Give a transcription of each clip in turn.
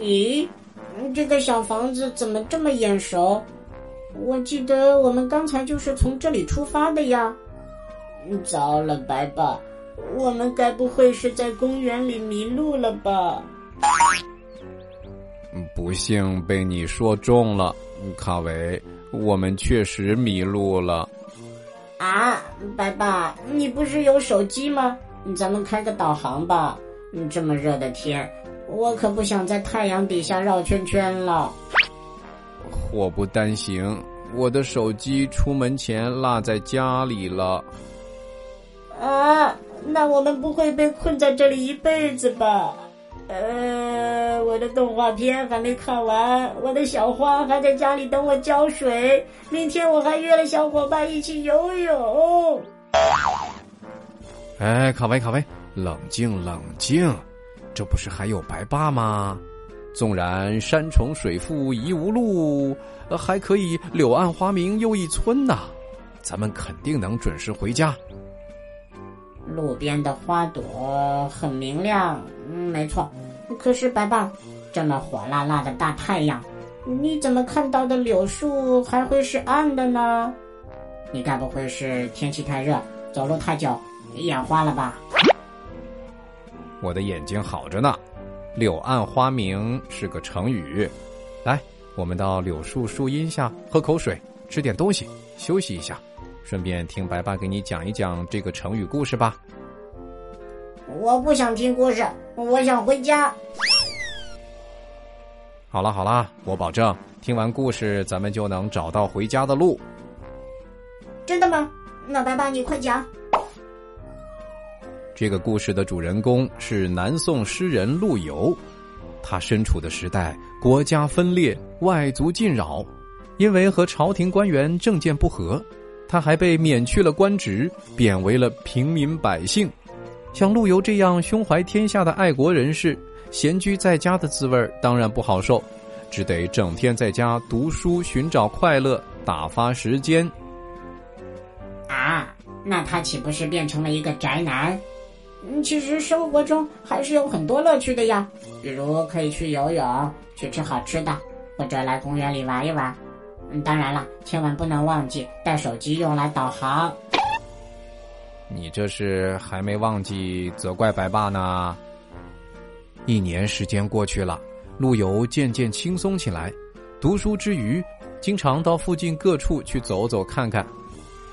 咦，这个小房子怎么这么眼熟？我记得我们刚才就是从这里出发的呀。糟了，白爸，我们该不会是在公园里迷路了吧？不幸被你说中了，卡维，我们确实迷路了。啊，白爸，你不是有手机吗？咱们开个导航吧。这么热的天，我可不想在太阳底下绕圈圈了。祸不单行，我的手机出门前落在家里了。啊，那我们不会被困在这里一辈子吧？呃，我的动画片还没看完，我的小花还在家里等我浇水。明天我还约了小伙伴一起游泳。哎，卡维，卡维，冷静，冷静，这不是还有白爸吗？纵然山重水复疑无路，还可以柳暗花明又一村呐。咱们肯定能准时回家。路边的花朵很明亮，嗯，没错。可是白爸，这么火辣辣的大太阳，你怎么看到的柳树还会是暗的呢？你该不会是天气太热，走路太久，眼花了吧？我的眼睛好着呢。柳暗花明是个成语。来，我们到柳树树荫下喝口水，吃点东西，休息一下。顺便听白爸给你讲一讲这个成语故事吧。我不想听故事，我想回家。好了好了，我保证听完故事咱们就能找到回家的路。真的吗？那白爸你快讲。这个故事的主人公是南宋诗人陆游，他身处的时代国家分裂，外族进扰，因为和朝廷官员政见不合。他还被免去了官职，贬为了平民百姓。像陆游这样胸怀天下的爱国人士，闲居在家的滋味当然不好受，只得整天在家读书，寻找快乐，打发时间。啊，那他岂不是变成了一个宅男？其实生活中还是有很多乐趣的呀，比如可以去游泳，去吃好吃的，或者来公园里玩一玩。当然了，千万不能忘记带手机用来导航。你这是还没忘记责怪白爸呢？一年时间过去了，陆游渐渐轻松起来，读书之余，经常到附近各处去走走看看。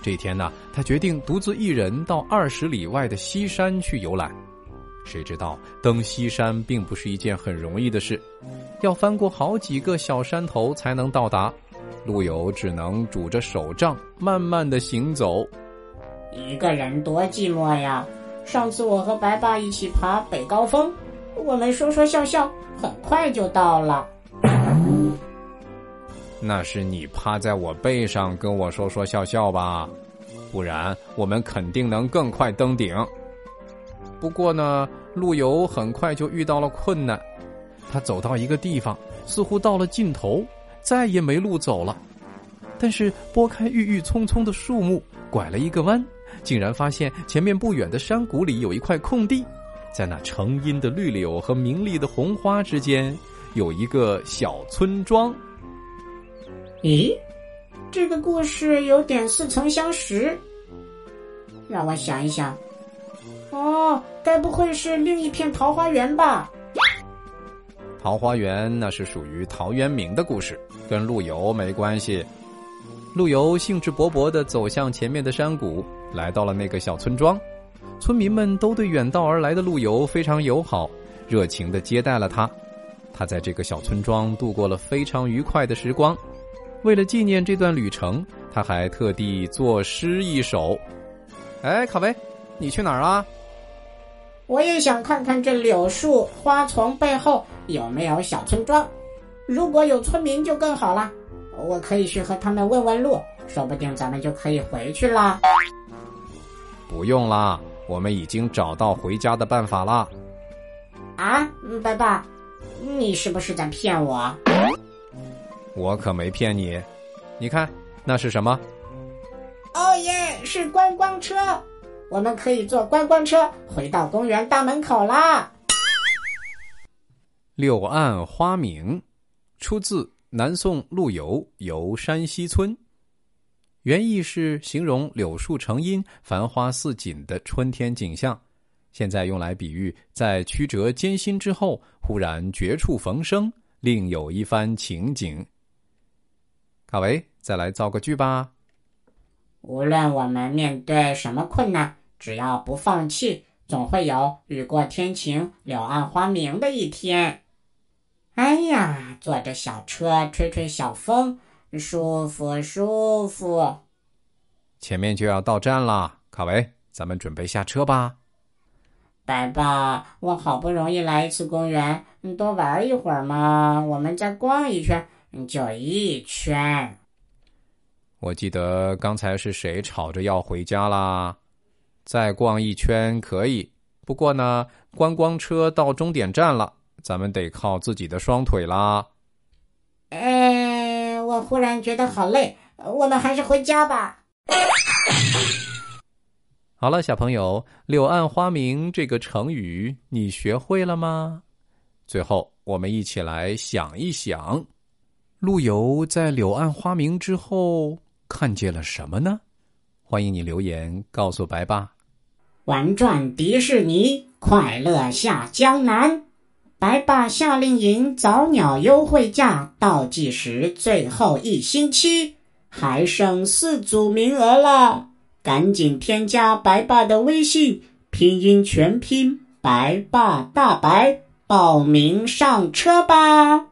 这天呢，他决定独自一人到二十里外的西山去游览。谁知道登西山并不是一件很容易的事，要翻过好几个小山头才能到达。陆游只能拄着手杖，慢慢的行走。一个人多寂寞呀！上次我和白爸一起爬北高峰，我们说说笑笑，很快就到了。那是你趴在我背上跟我说说笑笑吧？不然我们肯定能更快登顶。不过呢，陆游很快就遇到了困难。他走到一个地方，似乎到了尽头。再也没路走了，但是拨开郁郁葱葱的树木，拐了一个弯，竟然发现前面不远的山谷里有一块空地，在那成荫的绿柳和明丽的红花之间，有一个小村庄。咦，这个故事有点似曾相识，让我想一想，哦，该不会是另一片桃花源吧？桃花源那是属于陶渊明的故事，跟陆游没关系。陆游兴致勃勃地走向前面的山谷，来到了那个小村庄。村民们都对远道而来的陆游非常友好，热情地接待了他。他在这个小村庄度过了非常愉快的时光。为了纪念这段旅程，他还特地作诗一首。哎，卡维，你去哪儿啊？我也想看看这柳树花丛背后有没有小村庄，如果有村民就更好了，我可以去和他们问问路，说不定咱们就可以回去了。不用啦，我们已经找到回家的办法啦。啊，爸爸，你是不是在骗我？我可没骗你，你看那是什么？哦耶，是观光车。我们可以坐观光车回到公园大门口啦。柳暗花明，出自南宋陆游《游山西村》，原意是形容柳树成荫、繁花似锦的春天景象，现在用来比喻在曲折艰辛之后，忽然绝处逢生，另有一番情景。卡维，再来造个句吧。无论我们面对什么困难，只要不放弃，总会有雨过天晴、柳暗花明的一天。哎呀，坐着小车，吹吹小风，舒服舒服。前面就要到站了，卡维，咱们准备下车吧。白爸，我好不容易来一次公园，你多玩一会儿嘛。我们再逛一圈，就一圈。我记得刚才是谁吵着要回家啦？再逛一圈可以，不过呢，观光车到终点站了，咱们得靠自己的双腿啦。哎，我忽然觉得好累，我们还是回家吧。好了，小朋友，“柳暗花明”这个成语你学会了吗？最后，我们一起来想一想，陆游在柳暗花明之后。看见了什么呢？欢迎你留言告诉白爸。玩转迪士尼，快乐下江南。白爸夏令营早鸟优惠价倒计时最后一星期，还剩四组名额了，赶紧添加白爸的微信，拼音全拼白爸大白，报名上车吧。